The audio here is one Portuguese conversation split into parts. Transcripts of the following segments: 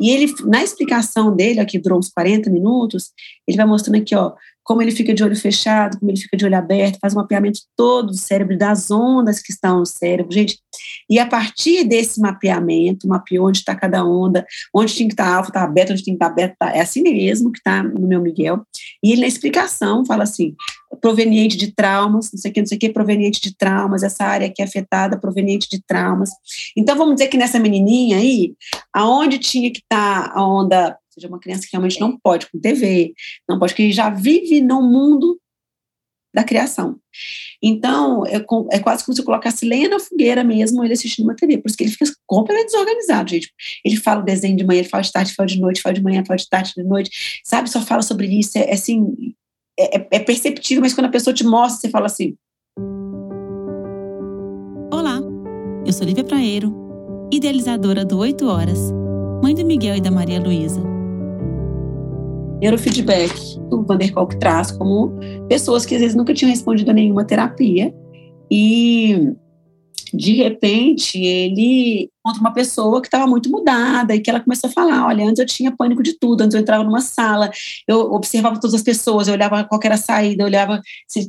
E ele, na explicação dele, aqui durou uns 40 minutos, ele vai mostrando aqui, ó, como ele fica de olho fechado, como ele fica de olho aberto, faz um mapeamento todo do cérebro, das ondas que estão no cérebro, gente. E a partir desse mapeamento, mapeou onde está cada onda, onde tem que estar tá alfa, está aberto, onde tem que estar tá aberto, tá, é assim mesmo que está no meu Miguel. E ele na explicação fala assim, proveniente de traumas, não sei o que, não sei o que, proveniente de traumas, essa área aqui é afetada, proveniente de traumas. Então, vamos dizer que nessa menininha aí, aonde tinha que estar tá a onda seja, uma criança que realmente não pode com TV, não pode, que já vive no mundo da criação. Então, é, é, quase como se eu colocasse lenha na fogueira mesmo, ele assistindo uma TV, por isso que ele fica completamente desorganizado, gente. Ele fala o desenho de manhã, ele fala de tarde, fala de noite, fala de manhã, fala de tarde, de noite, sabe? Só fala sobre isso, é, é assim, é, é, é perceptível, mas quando a pessoa te mostra, você fala assim. Olá, eu sou Lívia Praeiro, idealizadora do 8 Horas, mãe do Miguel e da Maria Luísa neurofeedback o Van der Kolk traz como pessoas que às vezes nunca tinham respondido a nenhuma terapia e de repente ele encontra uma pessoa que estava muito mudada e que ela começou a falar, olha, antes eu tinha pânico de tudo, antes eu entrava numa sala, eu observava todas as pessoas, eu olhava qual era a saída, eu olhava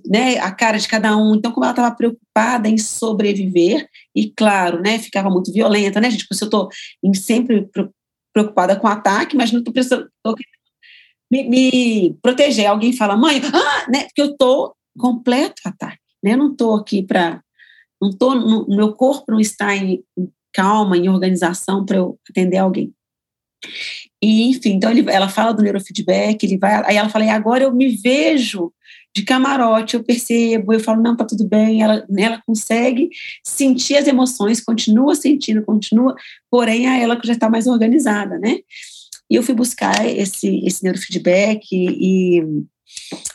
né, a cara de cada um, então como ela estava preocupada em sobreviver e claro, né, ficava muito violenta, né, gente, tipo, se eu estou sempre preocupada com ataque, mas não estou me, me proteger. Alguém fala, mãe, ah, né? Porque eu estou completo ataque, né? Não estou aqui para. Não tô, no, meu corpo não está em, em calma, em organização para eu atender alguém. E, enfim, então ele, ela fala do neurofeedback, ele vai, aí ela fala, e agora eu me vejo de camarote, eu percebo, eu falo, não, tá tudo bem, ela, ela consegue sentir as emoções, continua sentindo, continua, porém a ela que já está mais organizada, né? E eu fui buscar esse, esse neurofeedback e, e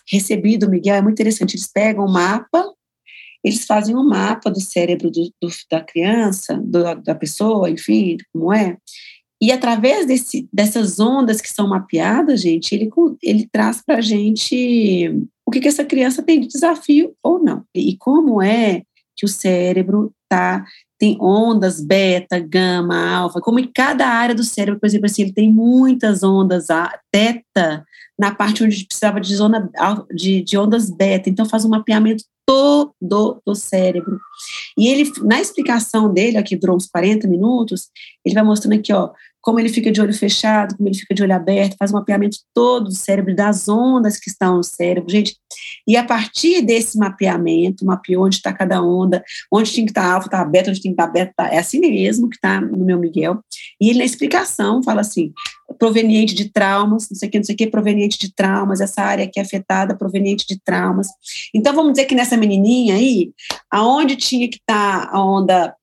recebi do Miguel, é muito interessante, eles pegam o mapa, eles fazem um mapa do cérebro do, do, da criança, do, da pessoa, enfim, como é, e através desse, dessas ondas que são mapeadas, gente, ele, ele traz para a gente o que, que essa criança tem de desafio ou não. E como é que o cérebro está tem ondas beta, gama, alfa, como em cada área do cérebro, por exemplo, assim, ele tem muitas ondas teta na parte onde precisava de, zona, de, de ondas beta, então faz um mapeamento todo do cérebro. E ele, na explicação dele, aqui durou uns 40 minutos, ele vai mostrando aqui, ó, como ele fica de olho fechado, como ele fica de olho aberto, faz um mapeamento todo do cérebro, das ondas que estão no cérebro, gente. E a partir desse mapeamento, mapeou onde está cada onda, onde tem que estar tá alfa, está aberto, onde tem que estar tá aberto, tá, é assim mesmo que está no meu Miguel. E ele, na explicação, fala assim: proveniente de traumas, não sei o que, não sei o que, proveniente de traumas, essa área aqui é afetada, proveniente de traumas. Então, vamos dizer que nessa menininha aí, aonde tinha que estar a onda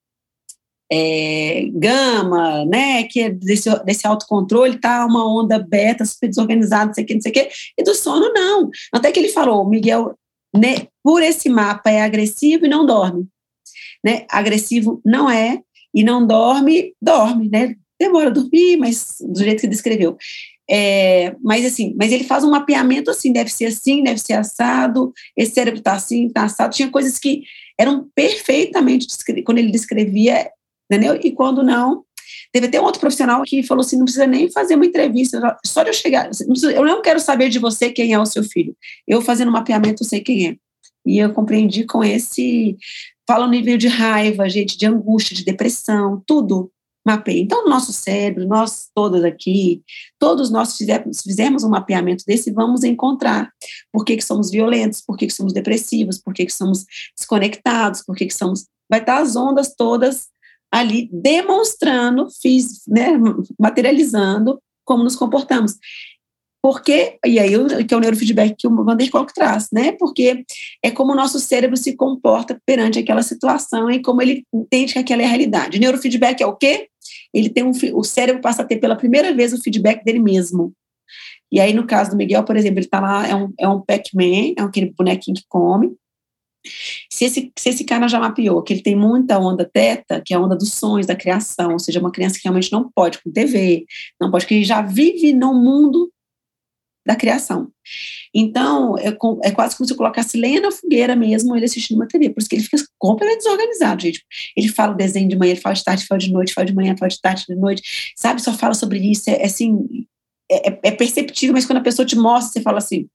é, gama, né, que é desse, desse autocontrole, tá uma onda beta, super desorganizada, não sei o que, não sei o que, e do sono não. Até que ele falou, Miguel, né, por esse mapa é agressivo e não dorme. Né? Agressivo não é, e não dorme, dorme, né? Demora a dormir, mas do jeito que descreveu. É, mas assim, mas ele faz um mapeamento assim, deve ser assim, deve ser assado, esse cérebro está assim, está assado. Tinha coisas que eram perfeitamente, quando ele descrevia, entendeu? E quando não, teve até um outro profissional que falou assim, não precisa nem fazer uma entrevista, só de eu chegar, eu não quero saber de você quem é o seu filho, eu fazendo um mapeamento eu sei quem é. E eu compreendi com esse, fala o nível de raiva, gente, de angústia, de depressão, tudo mapeia. Então, no nosso cérebro, nós todas aqui, todos nós fizemos um mapeamento desse, vamos encontrar por que, que somos violentos, por que, que somos depressivos, por que, que somos desconectados, por que, que somos. Vai estar as ondas todas ali demonstrando, fiz, né, materializando como nos comportamos. Porque, e aí que é o neurofeedback que o Van der Kolk traz, né? Porque é como o nosso cérebro se comporta perante aquela situação e como ele entende que aquela é a realidade. Neurofeedback é o quê? Ele tem um, o cérebro passa a ter pela primeira vez o feedback dele mesmo. E aí, no caso do Miguel, por exemplo, ele está lá, é um, é um Pac-Man, é aquele bonequinho que come, se esse, se esse cara já mapeou que ele tem muita onda teta, que é a onda dos sonhos, da criação, ou seja, uma criança que realmente não pode com TV, não pode, que já vive no mundo da criação. Então, é, é, quase como se eu colocasse lenha na fogueira mesmo, ele assistindo uma TV, por isso que ele fica completamente desorganizado, gente. Ele fala desenho de manhã, ele fala de tarde, fala de noite, fala de manhã, fala de tarde, de noite, sabe? Só fala sobre isso, é, é assim, é, é, perceptível, mas quando a pessoa te mostra, você fala assim,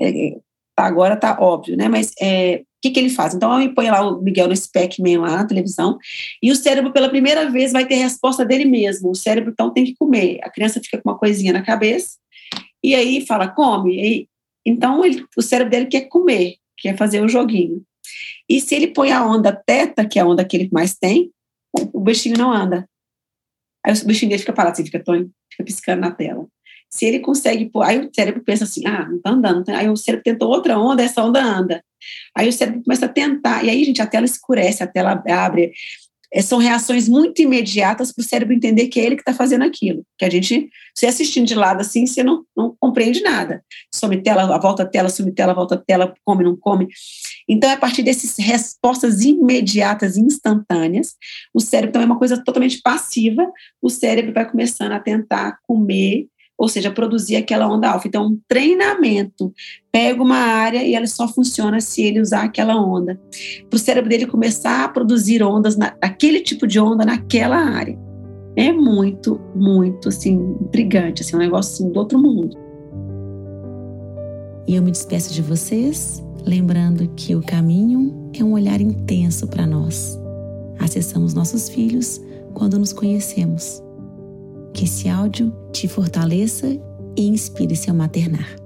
é, tá, agora tá óbvio, né? Mas é, o que, que ele faz? Então, ele põe lá o Miguel nesse Pac-Man lá na televisão, e o cérebro, pela primeira vez, vai ter resposta dele mesmo. O cérebro, então, tem que comer. A criança fica com uma coisinha na cabeça, e aí fala, come. E, então, ele, o cérebro dele quer comer, quer fazer o um joguinho. E se ele põe a onda teta, que é a onda que ele mais tem, o bichinho não anda. Aí o bichinho dele fica parado assim, fica, tonho, fica piscando na tela. Se ele consegue pôr, aí o cérebro pensa assim, ah, não tá andando. Aí o cérebro tenta outra onda, essa onda anda. Aí o cérebro começa a tentar, e aí, gente, a tela escurece, a tela abre. É, são reações muito imediatas para o cérebro entender que é ele que está fazendo aquilo. Que a gente, você assistindo de lado assim, você não, não compreende nada. Some tela, volta a tela, some tela, volta a tela, come, não come. Então, é a partir dessas respostas imediatas, instantâneas, o cérebro também é uma coisa totalmente passiva, o cérebro vai começando a tentar comer ou seja, produzir aquela onda alfa. Então, um treinamento pega uma área e ela só funciona se ele usar aquela onda. Para o cérebro dele começar a produzir ondas, na, aquele tipo de onda naquela área. É muito, muito, assim, intrigante, assim, um negócio assim, do outro mundo. E eu me despeço de vocês, lembrando que o caminho é um olhar intenso para nós. Acessamos nossos filhos quando nos conhecemos. Que esse áudio te fortaleça e inspire seu maternar.